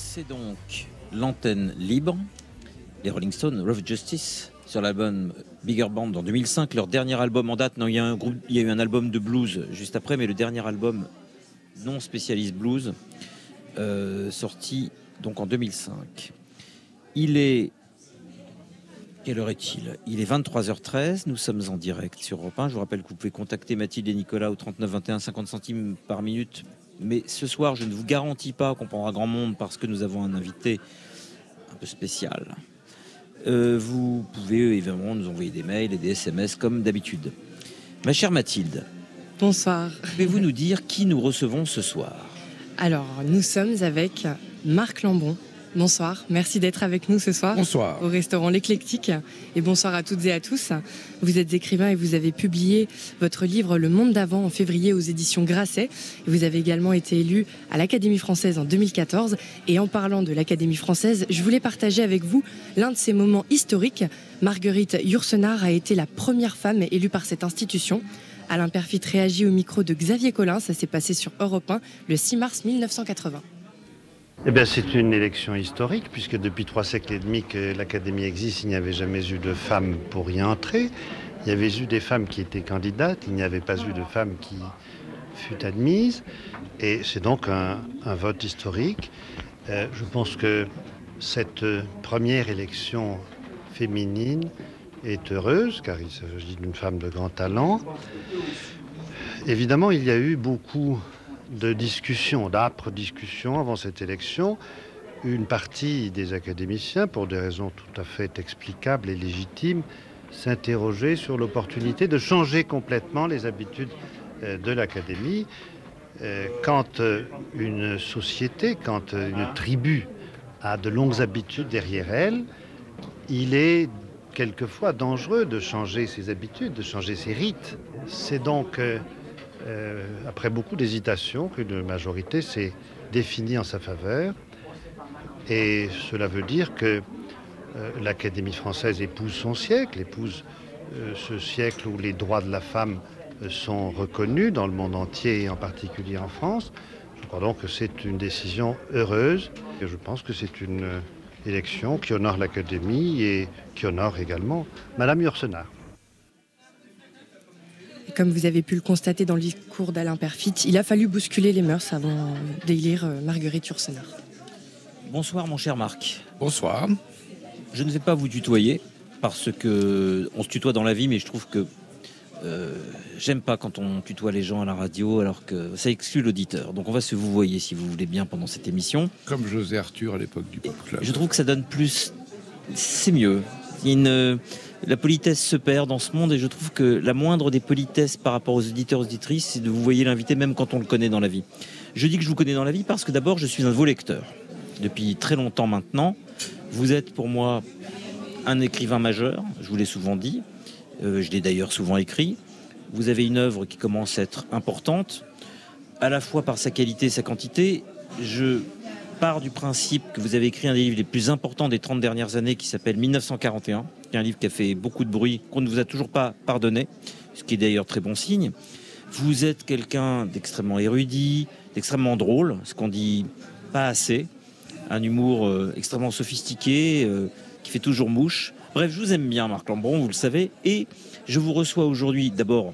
C'est donc l'antenne libre, les Rolling Stones, Rough Justice, sur l'album Bigger Band en 2005, leur dernier album en date. Non, il y a eu un album de blues juste après, mais le dernier album non spécialiste blues, euh, sorti donc en 2005. Il est quelle heure est-il? Il est 23h13, nous sommes en direct sur Europe 1. Je vous rappelle que vous pouvez contacter Mathilde et Nicolas au 39 21 50 centimes par minute. Mais ce soir, je ne vous garantis pas qu'on prendra grand monde parce que nous avons un invité un peu spécial. Euh, vous pouvez évidemment nous envoyer des mails et des SMS comme d'habitude. Ma chère Mathilde, Bonsoir. pouvez-vous nous dire qui nous recevons ce soir? Alors, nous sommes avec Marc Lambon. Bonsoir, merci d'être avec nous ce soir Bonsoir. au restaurant L'Éclectique. Et bonsoir à toutes et à tous. Vous êtes écrivain et vous avez publié votre livre Le Monde d'avant en février aux éditions Grasset. Et vous avez également été élu à l'Académie française en 2014. Et en parlant de l'Académie française, je voulais partager avec vous l'un de ces moments historiques. Marguerite Yourcenar a été la première femme élue par cette institution. Alain Perfit réagit au micro de Xavier Collin. Ça s'est passé sur Europe 1 le 6 mars 1980. Eh bien, c'est une élection historique, puisque depuis trois siècles et demi que l'Académie existe, il n'y avait jamais eu de femmes pour y entrer. Il y avait eu des femmes qui étaient candidates, il n'y avait pas eu de femmes qui fut admise. Et c'est donc un, vote historique. Euh, je pense que cette première élection féminine est heureuse, car il s'agit d'une femme de grand talent. Évidemment, il y a eu beaucoup de discussions, d'âpres discussions avant cette élection. Une partie des académiciens, pour des raisons tout à fait explicables et légitimes, s'interrogeaient sur l'opportunité de changer complètement les habitudes euh, de l'académie. Euh, Quand euh, une société, quand une tribu a de longues habitudes derrière elle, il est quelquefois dangereux de changer ses habitudes, de changer ses rites. C'est donc euh, après beaucoup d'hésitation qu'une majorité s'est définie en sa faveur. Et cela veut dire que euh, l'Académie française épouse son siècle, épouse euh, ce siècle où les droits de la femme sont reconnus dans le monde entier et en particulier en France. Je crois donc que c'est une décision heureuse et je pense que c'est une élection qui honore l'Académie et qui honore également Madame Yourcenar. Comme vous avez pu le constater dans le discours d'Alain Perfit, il a fallu bousculer les mœurs avant d'élire euh, Marguerite Yourcenar. Bonsoir mon cher Marc. Bonsoir. Je ne vais pas vous tutoyer parce que on se tutoie dans la vie, mais je trouve que euh, j'aime pas quand on tutoie les gens à la radio, alors que ça exclut l'auditeur. Donc on va se vous voyer si vous voulez bien pendant cette émission. Comme José Arthur à l'époque du Pop Club. Je trouve que ça donne plus, c'est mieux. Il y a une- la politesse se perd dans ce monde et je trouve que la moindre des politesses par rapport aux auditeurs auditrices, c'est de vous voyer l'invité même quand on le connaît dans la vie. Je dis que je vous connais dans la vie parce que d'abord je suis un de vos lecteurs depuis très longtemps maintenant. Vous êtes pour moi un écrivain majeur, je vous l'ai souvent dit, Euh, je l'ai d'ailleurs souvent écrit. Vous avez une œuvre qui commence à être importante, à la fois par sa qualité et sa quantité. Je pars du principe que vous avez écrit un des livres les plus importants des 30 dernières années qui s'appelle 1941, qui est un livre qui a fait beaucoup de bruit, qu'on ne vous a toujours pas pardonné, ce qui est d'ailleurs très bon signe. Vous êtes quelqu'un d'extrêmement érudit, d'extrêmement drôle, ce qu'on dit pas assez, un humour euh, extrêmement sophistiqué, euh, qui fait toujours mouche. Bref, je vous aime bien, Marc Lambron, vous le savez, et je vous reçois aujourd'hui d'abord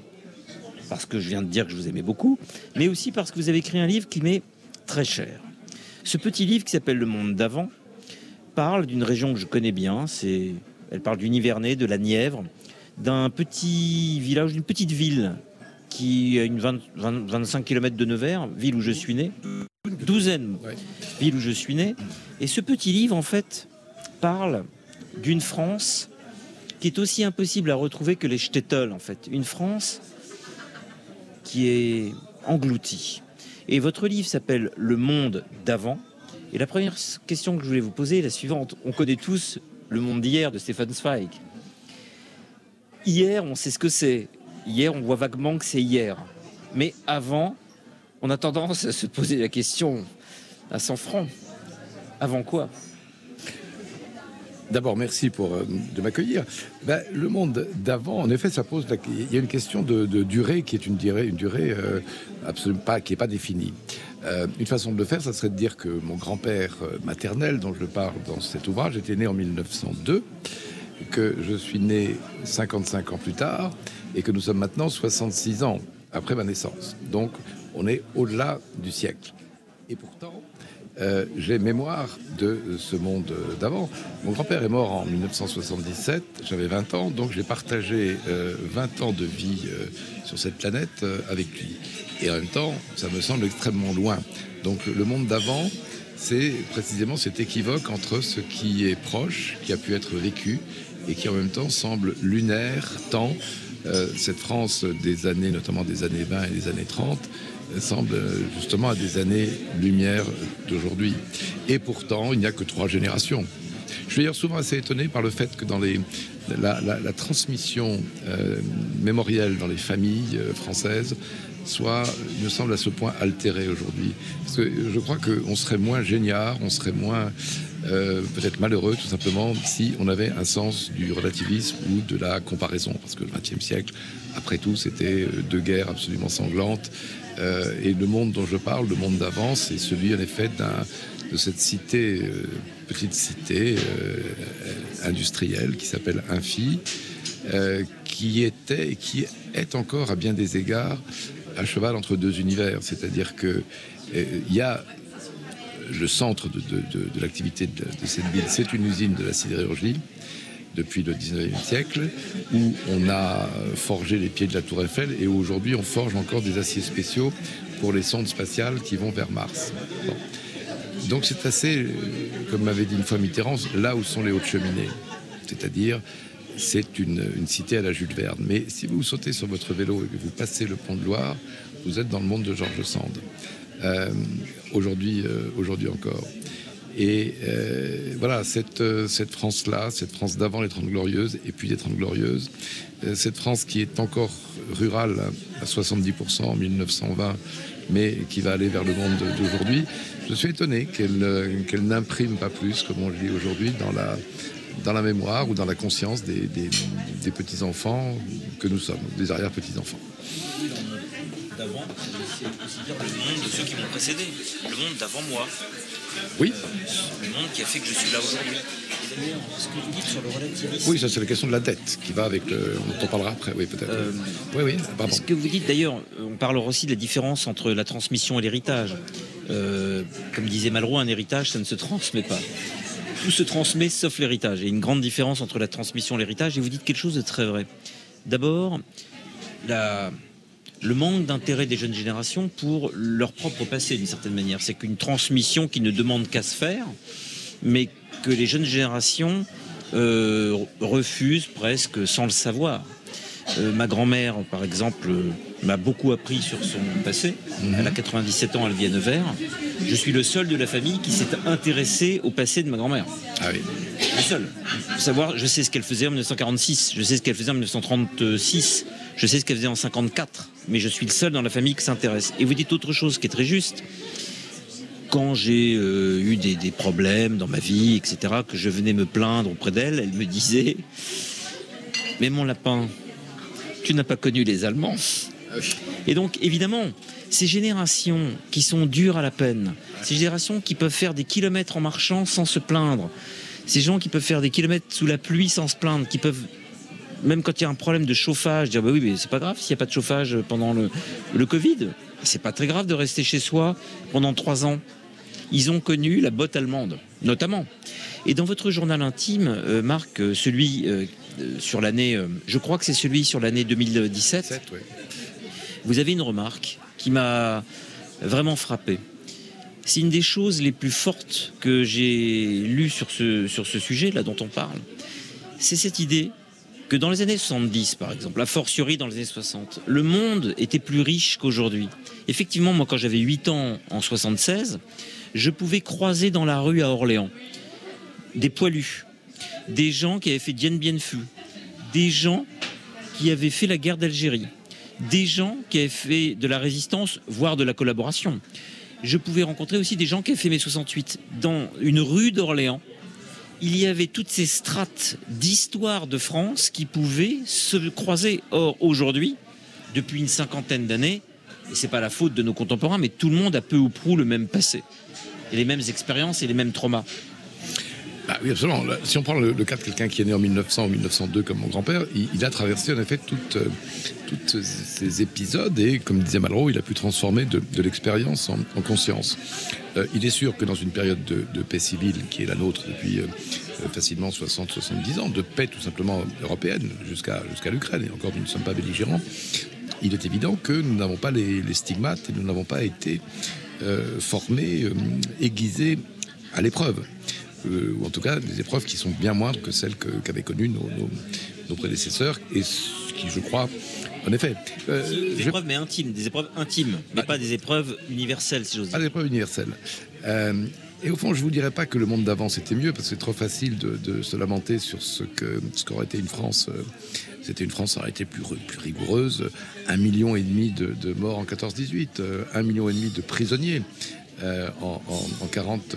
parce que je viens de dire que je vous aimais beaucoup, mais aussi parce que vous avez écrit un livre qui m'est très cher. Ce petit livre qui s'appelle Le Monde d'avant parle d'une région que je connais bien. C'est, elle parle du Nivernais, de la Nièvre, d'un petit village, d'une petite ville qui a une 20 20 25 km de Nevers, ville où je suis né, douzaine, ville où je suis né. Et ce petit livre, en fait, parle d'une France qui est aussi impossible à retrouver que les shtetl, en fait. Une France qui est engloutie. Et votre livre s'appelle Le monde d'avant. Et la première question que je voulais vous poser est la suivante. On connaît tous le monde d'hier de Stefan Zweig. Hier, on sait ce que c'est. Hier, on voit vaguement que c'est hier. Mais avant, on a tendance à se poser la question à 100 francs. Avant quoi? D'abord, merci pour euh, de m'accueillir. Ben, le monde d'avant, en effet, ça pose. Il y a une question de, durée qui est une durée, euh, qui est pas définie. Euh, une façon de le faire, ça serait de dire que mon grand-père maternel, dont je parle dans cet ouvrage, était né en 1902, que je suis né 55 ans plus tard, et que nous sommes maintenant 66 ans après ma naissance. Donc, on est au-delà du siècle. Et pourtant, euh, j'ai mémoire de ce monde d'avant. Mon grand-père est mort en 1977, j'avais 20 ans, donc j'ai partagé 20 ans de vie sur cette planète avec lui. Et en même temps, ça me semble extrêmement loin. Donc le monde d'avant, c'est précisément cet équivoque entre ce qui est proche, qui a pu être vécu, et qui en même temps semble lunaire, tant euh, cette France des années, notamment des années 20 et des années 30, semble justement à des années-lumière d'aujourd'hui. Et pourtant, il n'y a que trois générations. Je suis d'ailleurs souvent assez étonné par le fait que dans les, la, transmission euh, mémorielle dans les familles euh, françaises soit, il me semble, à ce point altéré aujourd'hui. Parce que je crois qu'on serait moins génial, on serait moins euh, peut-être malheureux tout simplement si on avait un sens du relativisme ou de la comparaison. Parce que le XXe siècle, après tout, c'était euh, deux guerres absolument sanglantes. Euh, et le monde dont je parle, le monde d'avant, c'est celui en effet de cette cité, petite cité industrielle qui s'appelle Infi, qui était et qui est encore à bien des égards à cheval entre deux univers. C'est-à-dire qu'il euh, y a le centre de, l'activité de, cette ville, c'est une usine de la sidérurgie depuis le 19e siècle, où on a forgé les pieds de la tour Eiffel et où aujourd'hui on forge encore des aciers spéciaux pour les sondes spatiales qui vont vers Mars. Donc c'est assez, comme m'avait dit une fois Mitterrand, là où sont les hautes cheminées. C'est-à-dire c'est une, cité à la Jules Verne. Mais si vous sautez sur votre vélo et que vous passez le pont de Loire, vous êtes dans le monde de Georges Sand. Euh, aujourd'hui, euh, aujourd'hui encore. Et euh, voilà, cette, cette France-là, cette France d'avant les Trente Glorieuses et puis les Trente Glorieuses, cette France qui est encore rurale à 70% en 1920, mais qui va aller vers le monde d'aujourd'hui, je suis étonné qu'elle n'imprime pas plus, comme on le dit aujourd'hui, dans la, dans la mémoire ou dans la conscience des, petits-enfants que nous sommes, des arrière-petits-enfants. D'avant, c'est aussi dire le monde de ceux qui m'ont précédé, le monde d'avant moi. Oui. le monde qui a fait que je suis là aujourd'hui. Et d'ailleurs, ce que vous dites sur le relativisme. Oui, ça c'est la question de la dette qui va avec le. On en parlera après, oui, peut-être. Euh, oui, oui, pardon. Ce que vous dites d'ailleurs, on parlera aussi de la différence entre la transmission et l'héritage. Euh, comme disait Malraux, un héritage, ça ne se transmet pas tout se transmet sauf l'héritage. Il y a une grande différence entre la transmission et l'héritage. Et vous dites quelque chose de très vrai. D'abord, le manque d'intérêt des jeunes générations pour leur propre passé, d'une certaine manière. C'est qu'une transmission qui ne demande qu'à se faire, mais que les jeunes générations euh, refusent presque sans le savoir. Euh, ma grand-mère, par exemple, euh, m'a beaucoup appris sur son passé. Mhm. Elle a 97 ans, elle vit à Nevers. Je suis le seul de la famille qui s'est intéressé au passé de ma grand-mère. Ah oui. Le seul. savoir, je sais ce qu'elle faisait en 1946, je sais ce qu'elle faisait en 1936, je sais ce qu'elle faisait en 54, mais je suis le seul dans la famille qui s'intéresse. Et vous dites autre chose qui est très juste. Quand j'ai euh, eu des, des problèmes dans ma vie, etc., que je venais me plaindre auprès d'elle, elle me disait Mais mon lapin, tu n'as pas connu les Allemands. Et donc, évidemment, ces générations qui sont dures à la peine, ces générations qui peuvent faire des kilomètres en marchant sans se plaindre, ces gens qui peuvent faire des kilomètres sous la pluie sans se plaindre, qui peuvent, même quand il y a un problème de chauffage, dire bah oui, mais c'est pas grave s'il n'y a pas de chauffage pendant le, le Covid. C'est pas très grave de rester chez soi pendant trois ans. Ils ont connu la botte allemande, notamment. Et dans votre journal intime, euh, Marc, euh, celui euh, sur l'année, je crois que c'est celui sur l'année 2017, vous avez une remarque qui m'a vraiment frappé. C'est une des choses les plus fortes que j'ai lues sur ce, sur ce sujet, là dont on parle. C'est cette idée que dans les années 70, par exemple, a fortiori dans les années 60, le monde était plus riche qu'aujourd'hui. Effectivement, moi, quand j'avais 8 ans en 76, je pouvais croiser dans la rue à Orléans des poilus, des gens qui avaient fait Dien Bien Phu, des gens qui avaient fait la guerre d'Algérie, des gens qui avaient fait de la résistance, voire de la collaboration. Je pouvais rencontrer aussi des gens qui avaient fait mai 68. Dans une rue d'Orléans, il y avait toutes ces strates d'histoire de France qui pouvaient se croiser. Or, aujourd'hui, depuis une cinquantaine d'années, et c'est pas la faute de nos contemporains, mais tout le monde a peu ou prou le même passé, les mêmes expériences et les mêmes traumas. Bah oui, absolument. Si on prend le, cas de quelqu'un qui est né en 1900 ou 1902 comme mon grand-père, il, a traversé en effet euh, toutes ces épisodes et, comme disait Malraux, il a pu transformer de, l'expérience en, conscience. Euh, il est sûr que dans une période de, paix civile qui est la nôtre depuis euh, facilement 60-70 ans, de paix tout simplement européenne jusqu'à l'Ukraine, et encore nous ne sommes pas belligérants, il est évident que nous n'avons pas les, stigmates et nous n'avons pas été formés, aiguisés à l'épreuve. Euh, ou en tout cas des épreuves qui sont bien moindres que celles qu'avaient connues nos, prédécesseurs, et ce qui, je crois, en effet. Euh, des épreuves, mais intimes, des épreuves intimes, mais bah, pas des épreuves universelles, si j'ose dire. Pas des épreuves universelles. Euh, et au fond, je vous dirais pas que le monde d'avant c'était mieux, parce que c'est trop facile de, se lamenter sur ce que ce qu'aurait été une France. c'était une France qui aurait été plus, plus rigoureuse. Un million et demi de, de morts en 14-18, un million et demi de prisonniers. Euh, en, 40,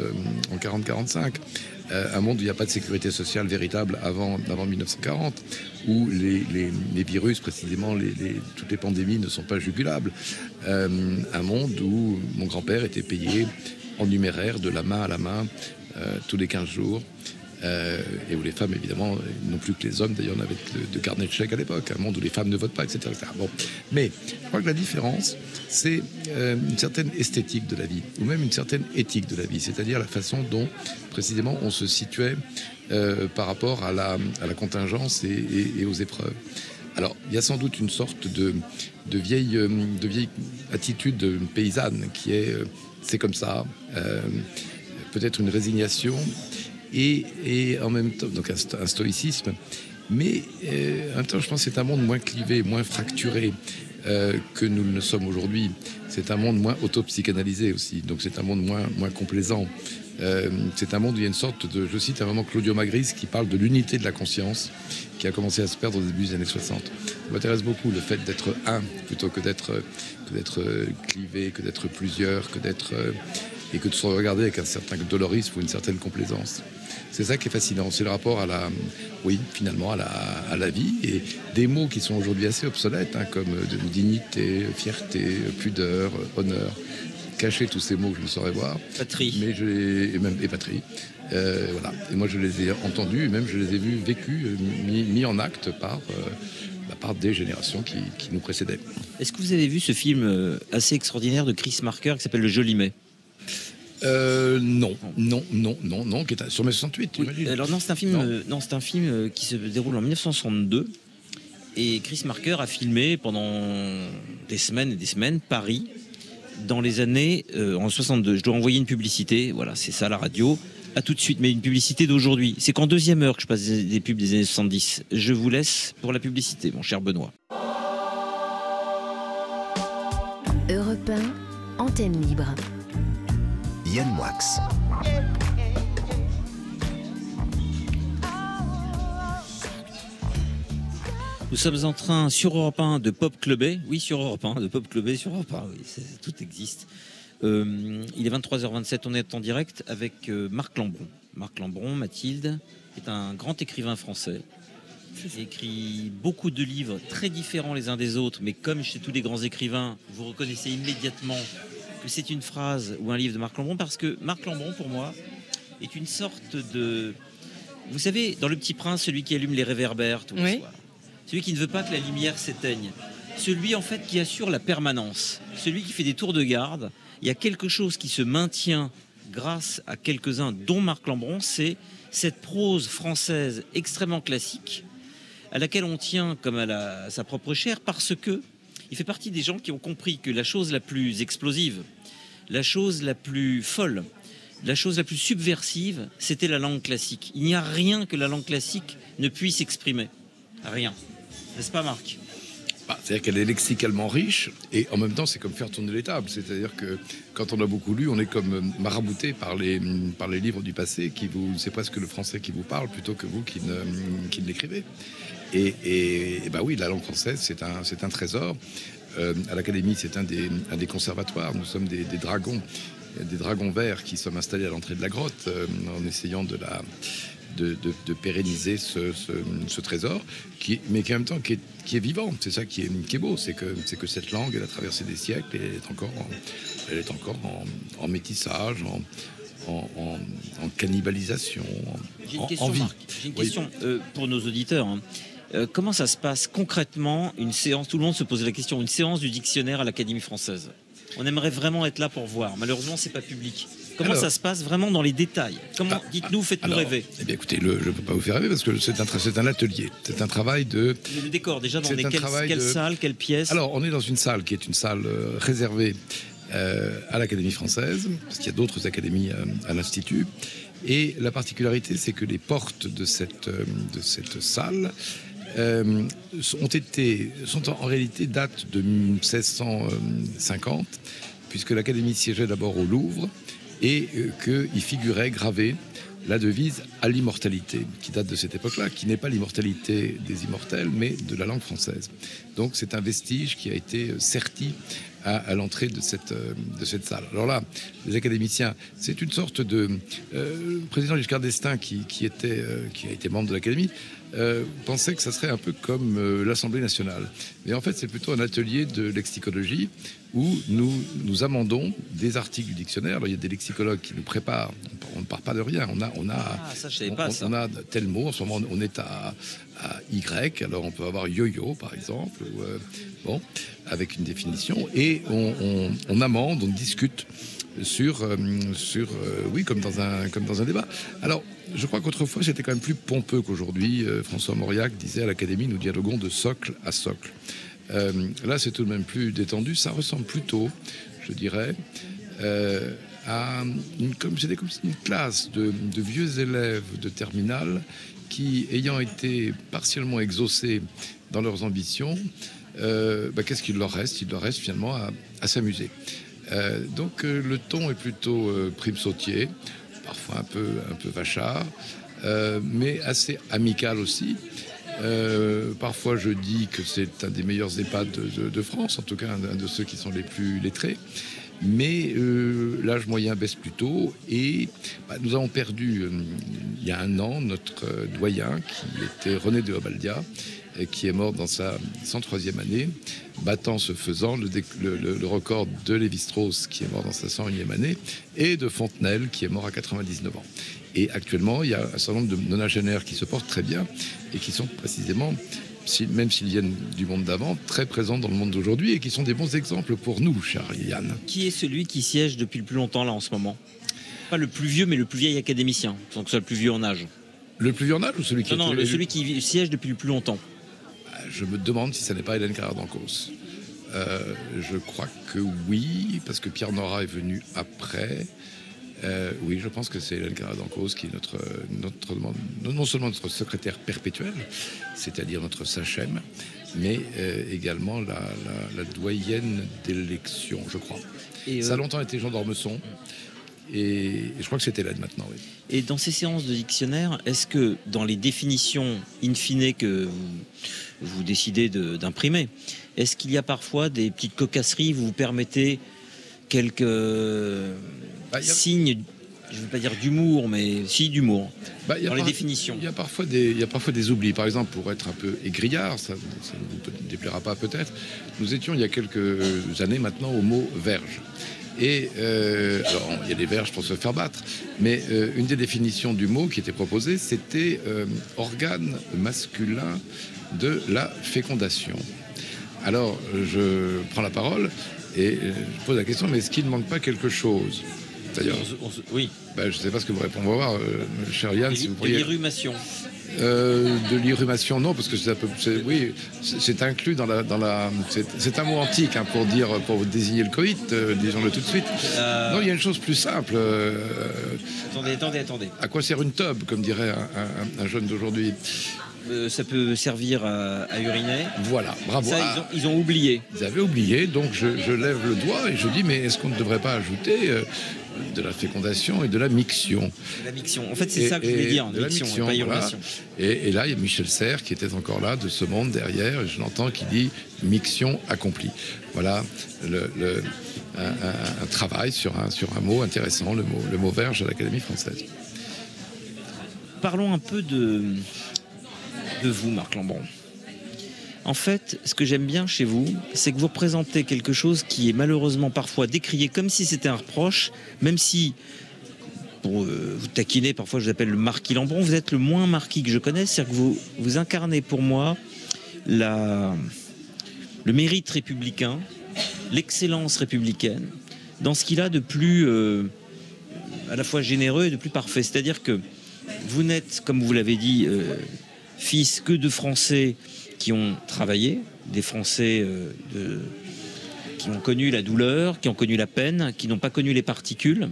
en 40-45. Euh, euh, un monde où il n'y a pas de sécurité sociale véritable avant, avant 1940, où les, virus, précisément toutes les pandémies, ne sont pas jugulables. un monde où mon grand-père était payé en numéraire de la main à la main tous les 15 jours. Euh, et où les femmes, évidemment, non plus que les hommes, d'ailleurs, on avait de, carnet de chèques à l'époque, un monde où les femmes ne votent pas, etc. Bon. Mais je crois que la différence, c'est euh, une certaine esthétique de la vie, ou même une certaine éthique de la vie, c'est-à-dire la façon dont, précisément, on se situait euh, par rapport à la, à la contingence et, aux épreuves. Alors, il y a sans doute une sorte de, de, vieille, de vieille attitude paysanne qui est c'est comme ça, peut-être une résignation et, en même temps, donc un, stoïcisme. Mais euh, en même temps, je pense que c'est un monde moins clivé, moins fracturé euh, que nous ne sommes aujourd'hui. C'est un monde moins autopsychanalysé aussi, donc c'est un monde moins, moins complaisant. Euh, c'est un monde où il y a une sorte de, je cite un moment Claudio Magris qui parle de l'unité de la conscience qui a commencé à se perdre au début des années 60. Ça m'intéresse beaucoup le fait d'être un plutôt que d'être d'être clivé, que d'être plusieurs, que d'être et que de se regarder avec un certain dolorisme ou une certaine complaisance. C'est ça qui est fascinant, c'est le rapport à la, oui, finalement, à la, à la vie et des mots qui sont aujourd'hui assez obsolètes, hein, comme dignité, fierté, pudeur, honneur. Cacher tous ces mots que je ne saurais voir. Patrie. Mais je les, et même et patrie. Euh, voilà. Et moi, je les ai entendus, et même je les ai vus vécus, euh, mis, en acte par. Euh, bah, par des générations qui, qui nous précédaient. Est-ce que vous avez vu ce film assez extraordinaire de Chris Marker qui s'appelle Le Joli Mai? Euh, non, non, non, non, non, qui est sur mai 68. Alors non, c'est un film, euh, non. c'est un film euh, qui se déroule en 1962 et Chris Marker a filmé pendant des semaines et des semaines Paris dans les années en 62. Je dois envoyer une publicité, voilà, c'est ça la radio. À tout de suite, mais une publicité d'aujourd'hui. C'est qu'en deuxième heure que je passe des, pubs des années 70. Je vous laisse pour la publicité, mon cher Benoît. Europe antenne libre. Yann Moix. Nous sommes en train sur Europe 1 de pop clubber. Oui, sur Europe 1, de pop clubber sur Europe 1. Oui, tout existe. Euh, il est 23h27, on est en direct avec euh, Marc Lambron. Marc Lambron, Mathilde, est un grand écrivain français. Il écrit beaucoup de livres très différents les uns des autres, mais comme chez tous les grands écrivains, vous reconnaissez immédiatement que c'est une phrase ou un livre de Marc Lambron parce que Marc Lambron, pour moi, est une sorte de. Vous savez, dans Le Petit Prince, celui qui allume les réverbères tout le soir, celui qui ne veut pas que la lumière s'éteigne, celui en fait qui assure la permanence, celui qui fait des tours de garde. Il y a quelque chose qui se maintient grâce à quelques-uns, dont Marc Lambron, c'est cette prose française extrêmement classique à laquelle on tient comme à sa propre chair parce que il fait partie des gens qui ont compris que la chose la plus explosive, la chose la plus folle, la chose la plus subversive, c'était la langue classique. Il n'y a rien que la langue classique ne puisse exprimer. Rien. N'est-ce pas, Marc? Bah, c'est-à-dire qu'elle est lexicalement riche et en même temps c'est comme faire tourner les tables. C'est-à-dire que quand on a beaucoup lu, on est comme marabouté par les, par les livres du passé qui vous, c'est presque le français qui vous parle plutôt que vous qui ne, ne l'écrivez. Et, et, bah oui, la langue française, c'est un, trésor. Euh, à l'Académie, c'est un des, un des conservatoires. Nous sommes des, dragons, des dragons verts qui sommes installés à l'entrée de la grotte euh, en essayant de la, de, pérenniser ce, trésor, qui, mais qui en même temps qui est, vivant. C'est ça qui est, beau, c'est que, que cette langue, elle a traversé des siècles et elle est encore en, elle est encore en, métissage, en, cannibalisation, J'ai une question, J'ai une question euh, pour nos auditeurs. Hein. Euh, comment ça se passe concrètement une séance Tout le monde se pose la question. Une séance du dictionnaire à l'Académie française? On aimerait vraiment être là pour voir. Malheureusement, c'est pas public. Comment ça se passe vraiment dans les détails? Comment ah, Dites-nous, faites-nous rêver. Eh bien, écoutez, le, je ne peux pas vous faire rêver parce que c'est un, c'est un atelier. C'est un travail de. le décor, déjà, dans quelle, salle, quelle pièce Alors, on est dans une salle qui est une salle euh, réservée euh, à l'Académie française, parce qu'il y a d'autres académies euh, à l'Institut. Et la particularité, c'est que les portes de cette, de cette salle ont été, sont en, réalité datent de 1650, puisque l'Académie siégeait d'abord au Louvre et euh, qu'il figurait gravé la devise à l'immortalité, qui date de cette époque-là, qui n'est pas l'immortalité des immortels, mais de la langue française. Donc c'est un vestige qui a été serti à, l'entrée de cette, euh, de cette salle. Alors là, les académiciens, c'est une sorte de... Euh, le président Giscard d'Estaing, qui, qui, a été membre de l'Académie, euh, pensait que ça serait un peu comme euh, l'Assemblée nationale. Mais en fait, c'est plutôt un atelier de lexicologie où nous, nous amendons des articles du dictionnaire. Alors, il y a des lexicologues qui nous préparent. On ne part pas de rien. On a, on a, ah, ça, je pas, on, a tel mot. En ce moment, on est à, Y. Alors, on peut avoir yo-yo, par exemple. Euh, bon, avec une définition. Et on, on amende, on discute sur, euh, sur euh, oui, comme dans, un, comme dans un débat. Alors, je crois qu'autrefois, c'était quand même plus pompeux qu'aujourd'hui. François Mauriac disait à l'Académie, nous dialoguons de socle à socle. Là, c'est tout de même plus détendu. Ça ressemble plutôt, je dirais, à une, comme, une classe de, vieux élèves de terminale qui, ayant été partiellement exaucés dans leurs ambitions, bah, qu'est-ce qu'il leur reste? Il leur reste finalement à, à s'amuser. Euh, donc euh, le ton est plutôt euh, prime sautier, parfois un peu, un peu vachard, mais assez amical aussi. Parfois, je dis que c'est un des meilleurs EHPAD de, France, en tout cas un, de ceux qui sont les plus lettrés. Mais l'âge moyen baisse plutôt et bah, nous avons perdu il y a un an notre doyen qui était René de Obaldia, qui est mort dans sa 103e année, battant ce faisant le, record de Lévi-Strauss, qui est mort dans sa 101e année, et de Fontenelle, qui est mort à 99 ans. Et actuellement, il y a un certain nombre de nonagénaires qui se portent très bien et qui sont précisément même s'ils viennent du monde d'avant, très présents dans le monde d'aujourd'hui et qui sont des bons exemples pour nous, cher Yann. Qui est celui qui siège depuis le plus longtemps là en ce moment? Pas le plus vieux, mais le plus vieil académicien, donc soit le plus vieux en âge. Le plus vieux en âge ou celui qui Non, non, celui qui siège depuis le plus longtemps je me demande si ça n'est pas Hélène Carrère d'Ancos. Euh, je crois que oui, parce que Pierre Nora est venu après. Euh, oui, je pense que c'est Hélène d'Ancos qui est notre, notre, non seulement notre secrétaire perpétuel, c'est-à-dire notre sachem, mais euh, également la, doyenne d'élection, je crois. Ça a longtemps été Jean d'Ormesson. Et, je crois que c'était Hélène maintenant, oui. Et dans ces séances de dictionnaire, est-ce que dans les définitions in fine que vous, vous décidez d'imprimer. Est-ce qu'il y a parfois des petites cocasseries Vous vous permettez quelques bah, signes je ne veux pas dire d'humour, mais si d'humour, bah, dans les définitions. Il y, a parfois des, il y a parfois des oublis. Par exemple, pour être un peu aigrillard, ça, ne vous déplaira pas peut-être, nous étions il y a quelques années maintenant au mot verge. Et euh, alors, il y a des verges pour se faire battre, mais euh, une des définitions du mot qui était proposée, c'était euh, organe masculin de la fécondation. Alors, je prends la parole et je pose la question, mais est-ce qu'il ne manque pas quelque chose? D'ailleurs, oui. Ben, je ne sais pas ce que vous répondez. On va voir, euh, cher Yann, si vous pourriez... L'irrumation. Euh, de l'irrumation, non, parce que c'est oui, c'est inclus dans la, dans la, c'est un mot antique hein, pour dire, pour désigner le Covid, euh, disons-le tout de suite. Non, il y a une chose plus simple. attendez, attendez, attendez. À quoi sert une tub, comme dirait un jeune d'aujourd'hui? Euh, ça peut servir à, uriner. Voilà, bravo. Ça, ils, ont, oublié. Ils avaient oublié, donc je, lève le doigt et je dis, mais est-ce qu'on ne devrait pas ajouter euh, de la fécondation et de la miction La miction, en fait, c'est ça que je voulais dire, de la miction, pas et, là, il y a Michel Serres qui était encore là, de ce monde derrière, et je l'entends qui dit miction accomplie. Voilà le, un, travail sur un, sur un mot intéressant, le mot, le mot verge à l'Académie française. parlons un peu de, de vous, Marc Lambron. En fait, ce que j'aime bien chez vous, c'est que vous représentez quelque chose qui est malheureusement parfois décrié comme si c'était un reproche, même si, pour euh, vous taquiner, parfois je vous appelle le marquis Lambron, vous êtes le moins marquis que je connaisse, c'est-à-dire que vous, incarnez pour moi le mérite républicain, l'excellence républicaine, dans ce qu'il a de plus euh, à la fois généreux et de plus parfait. C'est-à-dire que vous n'êtes, comme vous l'avez dit, euh, fils que de Français qui ont travaillé, des Français euh, de, qui ont connu la douleur, qui ont connu la peine, qui n'ont pas connu les particules,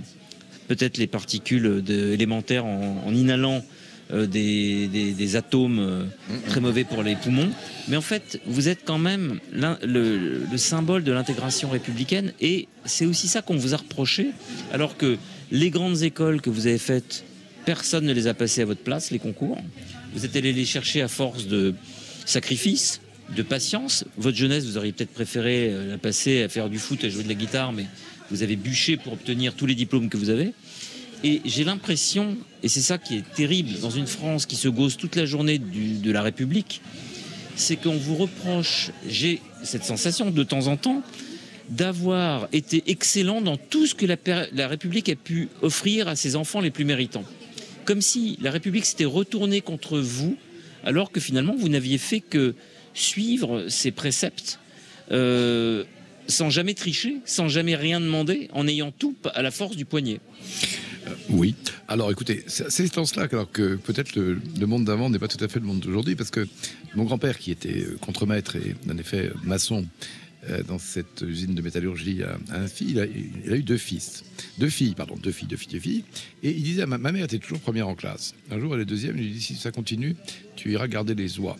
peut-être les particules élémentaires en, inhalant euh, des, atomes euh, très mauvais pour les poumons. Mais en fait, vous êtes quand même le, le symbole de l'intégration républicaine et c'est aussi ça qu'on vous a reproché, alors que les grandes écoles que vous avez faites, personne ne les a passées à votre place, les concours. Vous êtes allé les chercher à force de sacrifice, de patience. Votre jeunesse, vous auriez peut-être préféré euh, la passer à faire du foot, à jouer de la guitare, mais vous avez bûché pour obtenir tous les diplômes que vous avez. Et j'ai l'impression, et c'est ça qui est terrible dans une France qui se gausse toute la journée de la République, c'est qu'on vous reproche, j'ai cette sensation de temps en temps, d'avoir été excellent dans tout ce que la, République a pu offrir à ses enfants les plus méritants. Comme si la République s'était retournée contre vous, alors que finalement vous n'aviez fait que suivre ses préceptes euh, sans jamais tricher, sans jamais rien demander, en ayant tout à la force du poignet. Euh, oui. Alors écoutez, c'est en cela alors que peut-être le, le, monde d'avant n'est pas tout à fait le monde d'aujourd'hui, parce que mon grand-père, qui était euh, contremaître et en effet maçon dans cette usine de métallurgie, un fils, il a, eu deux fils, deux filles, pardon, deux filles, deux filles, deux filles, et il disait, ma, mère était toujours première en classe. Un jour, elle est deuxième, il lui dit, si ça continue, tu iras garder les oies.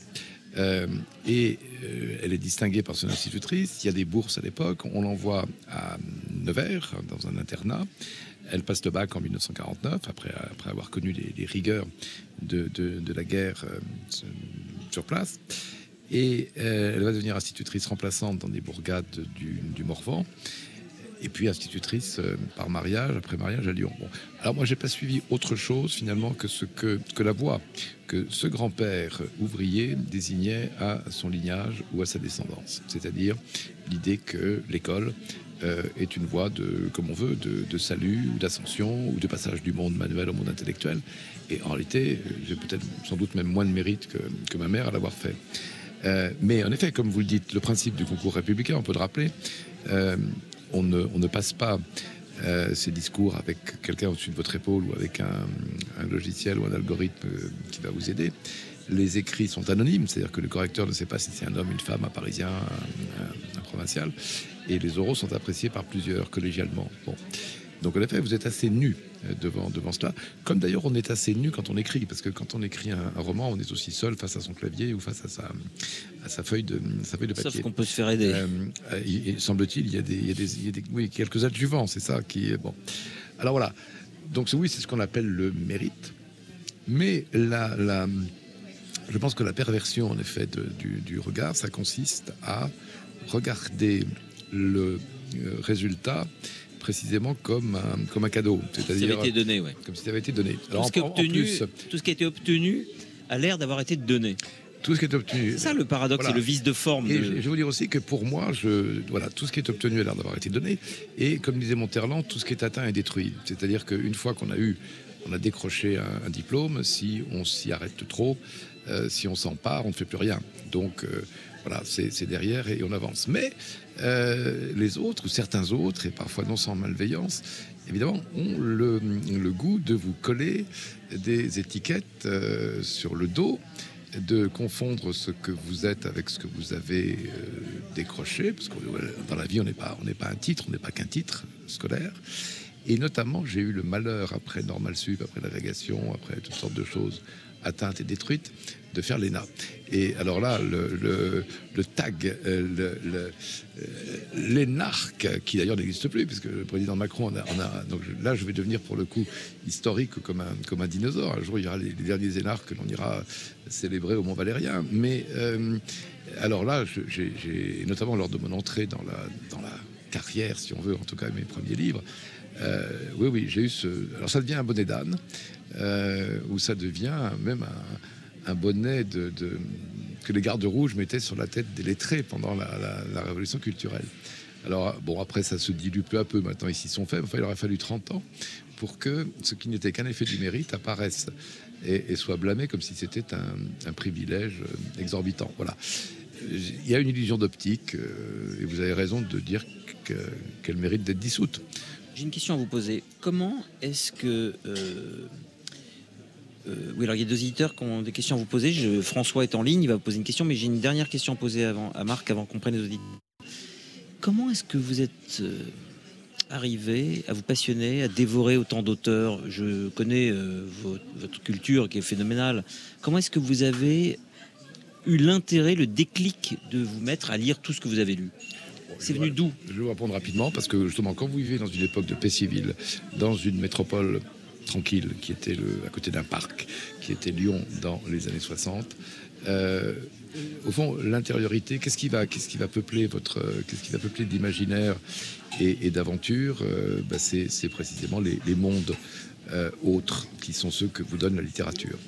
Euh, et euh, elle est distinguée par son institutrice. Il y a des bourses à l'époque. On l'envoie à Nevers, dans un internat. Elle passe le bac en 1949, après, avoir connu les, rigueurs de, la guerre euh, sur place. Et euh, elle va devenir institutrice remplaçante dans des bourgades du, Morvan. Et puis institutrice euh, par mariage, après mariage à Lyon. Alors moi, j'ai pas suivi autre chose finalement que ce que, que la voie que ce grand-père ouvrier désignait à son lignage ou à sa descendance. C'est-à-dire l'idée que l'école euh, est une voie de, comme on veut, de salut ou d'ascension ou de passage du monde manuel au monde intellectuel. Et en réalité, j'ai peut-être sans doute même moins de mérite que, que ma mère à l'avoir fait. Euh, mais en effet, comme vous le dites, le principe du concours républicain, on peut le rappeler, euh, on, ne, passe pas euh, ces discours avec quelqu'un au-dessus de votre épaule ou avec un, logiciel ou un algorithme euh, qui va vous aider. Les écrits sont anonymes, c'est-à-dire que le correcteur ne sait pas si c'est un homme, une femme, un parisien, un, un, un provincial, et les oraux sont appréciés par plusieurs collégialement. Bon. Donc en effet, vous êtes assez nu devant, devant cela, comme d'ailleurs on est assez nu quand on écrit, parce que quand on écrit un, un, roman, on est aussi seul face à son clavier ou face à sa, à sa, feuille, de, sa feuille de papier. Sauf qu'on peut se faire aider. Euh, il, semble-t-il, il y a, des, il y a, des, il y a des, oui, quelques adjuvants, c'est ça qui est bon. Alors voilà, donc oui, c'est ce qu'on appelle le mérite, mais la, la, je pense que la perversion en effet de, du, du regard, ça consiste à regarder le euh, résultat précisément comme un, comme un cadeau. C'est-à-dire été donné, ouais. comme si ça avait été donné. Alors, tout, ce qui en, obtenu, plus, tout ce qui a été obtenu a l'air d'avoir été donné. Tout ce qui est obtenu. C'est ça le paradoxe, voilà. c'est le vice de forme. Et de... je, je vous dire aussi que pour moi, je, voilà, tout ce qui est obtenu a l'air d'avoir été donné. Et comme disait Monterland, tout ce qui est atteint est détruit. C'est-à-dire qu'une fois qu'on a eu, on a décroché un, diplôme, si on s'y arrête trop, euh, si on s'empare, on ne fait plus rien. Donc euh, voilà, c'est derrière et on avance. Mais euh, les autres, ou certains autres, et parfois non sans malveillance, évidemment, ont le, goût de vous coller des étiquettes sur le dos, de confondre ce que vous êtes avec ce que vous avez décroché, parce que dans la vie, on n'est pas, pas un titre, on n'est pas qu'un titre scolaire. Et notamment, j'ai eu le malheur, après Normal Sup, après l'agrégation, après toutes sortes de choses atteintes et détruites, de faire l'ENA. Et alors là, le, le, le tag, euh, euh, qui d'ailleurs n'existe plus, puisque le président Macron, on a, on a, donc là, je vais devenir pour le coup historique comme un, dinosaure. Un jour, il y aura les, derniers énarques que l'on ira célébrer au Mont Valérien. Mais euh, alors là, j'ai notamment lors de mon entrée dans la carrière, si on veut, en tout cas mes premiers livres, oui, oui, j'ai eu ce. Alors ça devient un bonnet d'âne, ou ça devient même un, bonnet que les gardes rouges mettaient sur la tête des lettrés pendant la, révolution culturelle. Alors, bon, après, ça se dilue peu à peu. Maintenant, ils s'y sont faits. Enfin, il aurait fallu 30 ans pour que ce qui n'était qu'un effet du mérite apparaisse et, soit blâmé comme si c'était un, privilège euh, exorbitant. Voilà. Il y a une illusion d'optique, euh, et vous avez raison de dire qu'elle mérite d'être dissoute. J'ai une question à vous poser. Comment est-ce que euh, oui, alors il y a deux éditeurs qui ont des questions à vous poser. François est en ligne, il va vous poser une question, mais j'ai une dernière question à poser avant, à Marc avant qu'on prenne les auditeurs. Comment est-ce que vous êtes arrivé à vous passionner, à dévorer autant d'auteurs? Je connais euh, votre, culture qui est phénoménale. Comment est-ce que vous avez eu l'intérêt, le déclic de vous mettre à lire tout ce que vous avez lu? C'est venu d'où Je vais vous répondre rapidement parce que justement, quand vous vivez dans une époque de paix civile, dans une métropole tranquille qui était le, à côté d'un parc, qui était Lyon dans les années 60, euh, au fond, l'intériorité, qu'est-ce qui va, qu'est-ce qui va peupler votre, qu'est-ce qui va peupler d'imaginaire et, d'aventure euh, bah, c'est, précisément les, mondes euh, autres qui sont ceux que vous donne la littérature.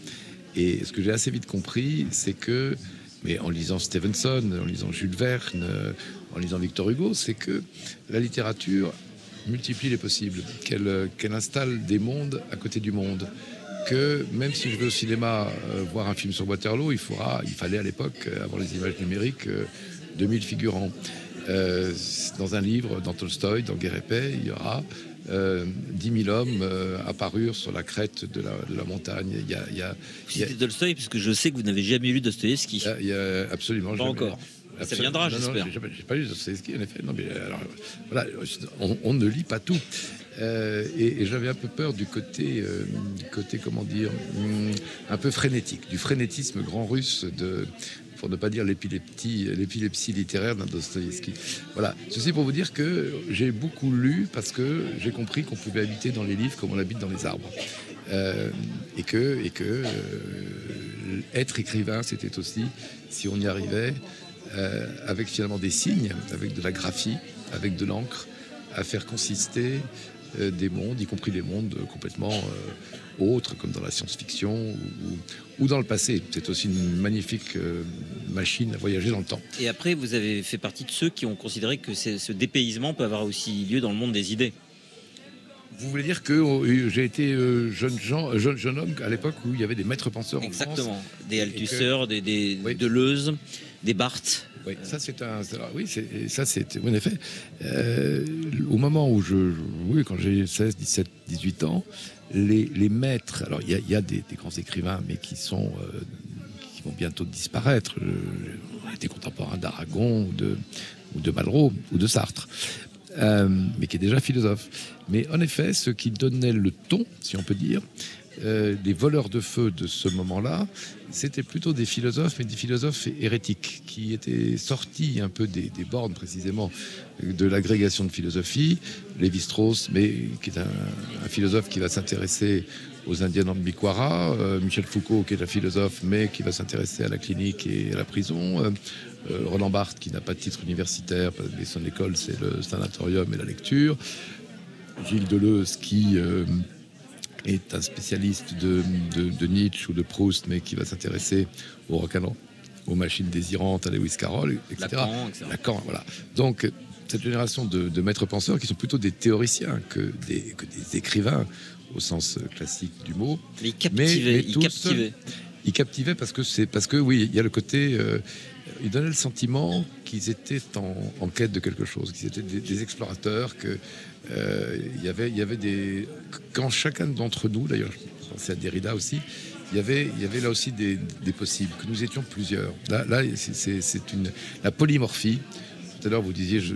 Et ce que j'ai assez vite compris, c'est que, mais en lisant Stevenson, en lisant Jules Verne, euh, en lisant Victor Hugo, c'est que la littérature multiplie les possibles, qu'elle, qu'elle installe des mondes à côté du monde que même si je vais au cinéma voir un film sur Waterloo, il, faudra, il fallait à l'époque, avant les images numériques, 2000 figurants. Euh, dans un livre, dans Tolstoï, dans Guerre il y aura euh, 10 000 hommes euh, apparurent sur la crête de la, de la montagne. Il y a, il y a, C'était Tolstoï, parce que je sais que vous n'avez jamais lu Dostoïevski. Il y a, absolument pas encore. Ça viendra, j'espère. J'ai pas lu Dostoïevski, en effet. Non, mais alors, voilà, on, ne lit pas tout. Euh, et, j'avais un peu peur du côté, du côté, comment dire, hmm, un peu frénétique, du frénétisme grand russe de, pour ne pas dire l'épilepsie, littéraire d'un Dostoïevski. Voilà. Ceci pour vous dire que j'ai beaucoup lu parce que j'ai compris qu'on pouvait habiter dans les livres comme on habite dans les arbres. Euh, et que, et que euh, être écrivain, c'était aussi, si on y arrivait, euh, avec finalement des signes, avec de la graphie, avec de l'encre, à faire consister des mondes, y compris des mondes complètement autres, comme dans la science-fiction ou, dans le passé. C'est aussi une magnifique euh, machine à voyager dans le temps. Et après, vous avez fait partie de ceux qui ont considéré que ce dépaysement peut avoir aussi lieu dans le monde des idées. Vous voulez dire que euh, j'ai été euh, jeune, jeune, jeune homme à l'époque où il y avait des maîtres penseurs Exactement. en France des Althusser, des, des Deleuze, des Barthes. Oui, ça c'est un. Oui, ça c'est. En effet, au moment où je. Quand j'ai 16, 17, 18 ans, les, maîtres, alors il y a, des, grands écrivains, mais qui sont euh, qui vont bientôt disparaître. des contemporains d'Aragon ou de, ou de Malraux ou de Sartre, euh, mais qui est déjà philosophe. Mais en effet, ce qui donnait le ton, si on peut dire, euh, les voleurs de feu de ce moment-là, c'était plutôt des philosophes, mais des philosophes hérétiques, qui étaient sortis un peu des, bornes précisément de l'agrégation de philosophie. Lévi-Strauss, mais qui est un, philosophe qui va s'intéresser aux Indiens Bikwara, euh, Michel Foucault, qui est un philosophe, mais qui va s'intéresser à la clinique et à la prison. Euh, Roland Barthes, qui n'a pas de titre universitaire, mais son école, c'est le sanatorium et la lecture. Gilles Deleuze, qui est un spécialiste de, Nietzsche ou de Proust, mais qui va s'intéresser au rock'n'roll, aux machines désirantes, à Lewis Carroll, etc. Lacan, voilà. Donc, cette génération de, maîtres penseurs qui sont plutôt des théoriciens que des, écrivains au sens classique du mot. Mais, captivaient, ils captivaient. parce que c'est parce que oui, il y a le côté. Euh, ils donnaient le sentiment qu'ils étaient en, quête de quelque chose, qu'ils étaient des, explorateurs, que euh, il y avait, il y avait des. Quand chacun d'entre nous, d'ailleurs, je à Derrida aussi, il y avait, il y avait là aussi des, possibles, que nous étions plusieurs. Là, là c'est une la polymorphie. Tout à l'heure, vous disiez, je,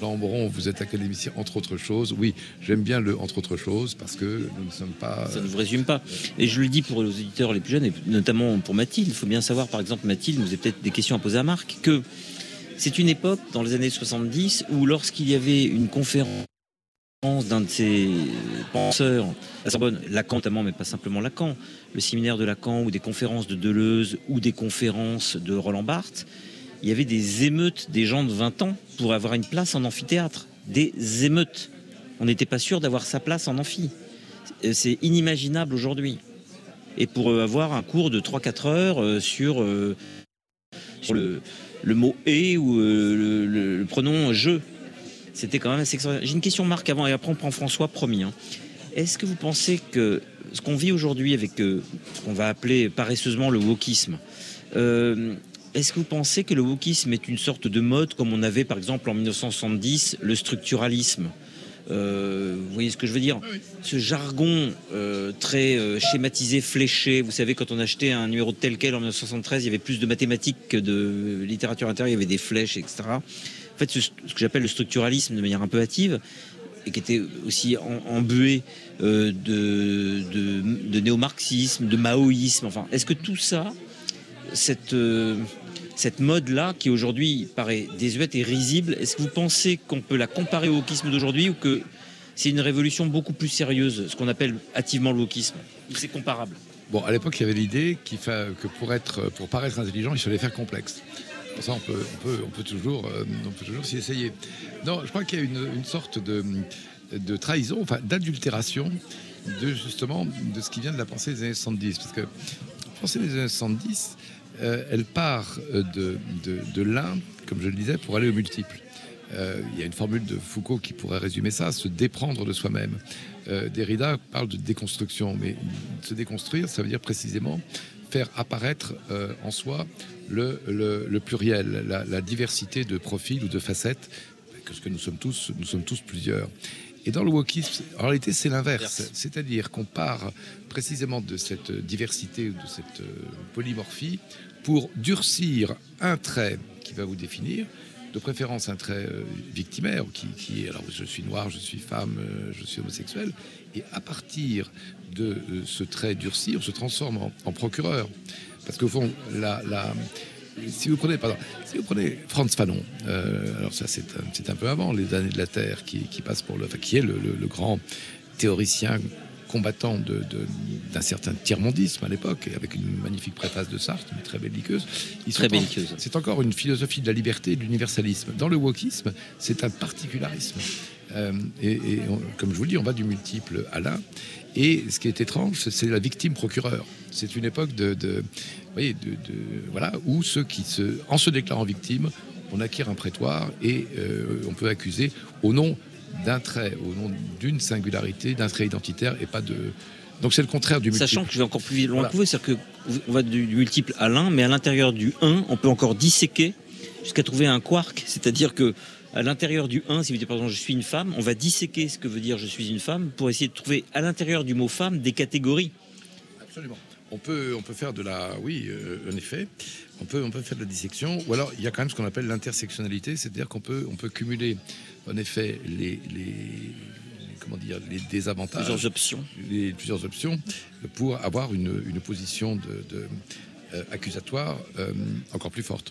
Jean vous êtes académicien entre autres choses. Oui, j'aime bien le entre autres choses parce que nous ne sommes pas. Ça ne vous résume pas. Et je le dis pour les auditeurs les plus jeunes, et notamment pour Mathilde. Il faut bien savoir, par exemple, Mathilde, vous avez peut-être des questions à poser à Marc, que c'est une époque, dans les années 70, où lorsqu'il y avait une conférence d'un de ses penseurs, à Sorbonne, Lacan notamment, mais pas simplement Lacan, le séminaire de Lacan ou des conférences de Deleuze ou des conférences de Roland Barthes, il y avait des émeutes des gens de 20 ans pour avoir une place en amphithéâtre. Des émeutes. on n'était pas sûr d'avoir sa place en amphi. C'est inimaginable aujourd'hui. Et pour avoir un cours de 3-4 heures sur, sur le, le, mot et ou le, pronom je, c'était quand même assez J'ai une question, Marc, avant, et après on prend François, promis. Hein. Est-ce que vous pensez que ce qu'on vit aujourd'hui avec ce qu'on va appeler paresseusement le wokisme, est-ce que vous pensez que le wokisme est une sorte de mode comme on avait par exemple en 1970 le structuralisme? Euh, vous voyez ce que je veux dire? Ce jargon euh, très euh, schématisé, fléché. Vous savez, quand on achetait un numéro de tel quel en 1973, il y avait plus de mathématiques que de littérature intérieure, il y avait des flèches, etc. En fait, ce, que j'appelle le structuralisme de manière un peu hâtive, et qui était aussi embué de, de, de néo-marxisme, de maoïsme. Enfin, est-ce que tout ça, cette cette mode-là, qui aujourd'hui paraît désuète et risible, est-ce que vous pensez qu'on peut la comparer au wokisme d'aujourd'hui ou que c'est une révolution beaucoup plus sérieuse, ce qu'on appelle hâtivement le wokisme c'est comparable? Bon, à l'époque, il y avait l'idée que pour, paraître intelligent, il fallait faire complexe. Pour ça, on peut, on peut, toujours, euh, s'y essayer. Non, je crois qu'il y a une, sorte de, de trahison, enfin d'adultération de justement de ce qui vient de la pensée des années 70. Parce que la pensée des années 70, euh, elle part euh, de, de, l'un, comme je le disais, pour aller au multiple. Euh, il y a une formule de Foucault qui pourrait résumer ça, se déprendre de soi-même. Derrida parle de déconstruction, mais se déconstruire, ça veut dire précisément faire apparaître en soi le, le, pluriel, la, diversité de profils ou de facettes, que ce que nous sommes tous, nous sommes tous plusieurs. Et dans le wokisme, en réalité, c'est l'inverse. C'est-à-dire qu'on part précisément de cette diversité, de cette polymorphie, pour durcir un trait qui va vous définir, de préférence un trait euh, victimaire, qui, est alors je suis noir, je suis femme, euh, je suis homosexuel, et à partir de euh, ce trait durci, on se transforme en, procureur. Parce qu'au fond, la, si vous prenez, pardon, si vous prenez Franz Fanon, alors ça c'est un, un, peu avant les années de la Terre, qui, passe pour le, qui est le, le grand théoricien combattant d'un certain tiers-mondisme à l'époque, avec une magnifique préface de Sartre, mais très belliqueuse. très belliqueuse. C'est encore une philosophie de la liberté et de l'universalisme. Dans le wokisme, c'est un particularisme. Euh, et, comme je vous le dis, on va du multiple à l'un. Et ce qui est étrange, c'est la victime procureur. C'est une époque de, de, voyez, de, voilà, où ceux qui, se, en se déclarant victime, on acquiert un prétoire et euh, on peut accuser au nom d'un trait, au nom d'une singularité, d'un trait identitaire et pas de. Donc c'est le contraire du multiple. Sachant que je vais encore plus loin que vous, c'est-à-dire qu'on va du, multiple à l'un, mais à l'intérieur du 1, on peut encore disséquer jusqu'à trouver un quark, c'est-à-dire que à l'intérieur du 1, si vous dites par exemple je suis une femme, on va disséquer ce que veut dire je suis une femme pour essayer de trouver à l'intérieur du mot femme des catégories. Absolument. On peut, on peut faire de la, oui, euh, en effet, on peut, on peut faire de la dissection. Ou alors il y a quand même ce qu'on appelle l'intersectionnalité, c'est-à-dire qu'on peut, on peut cumuler en effet les, comment dire, les désavantages, plusieurs options, les, plusieurs options pour avoir une, position de, euh, accusatoire euh, encore plus forte.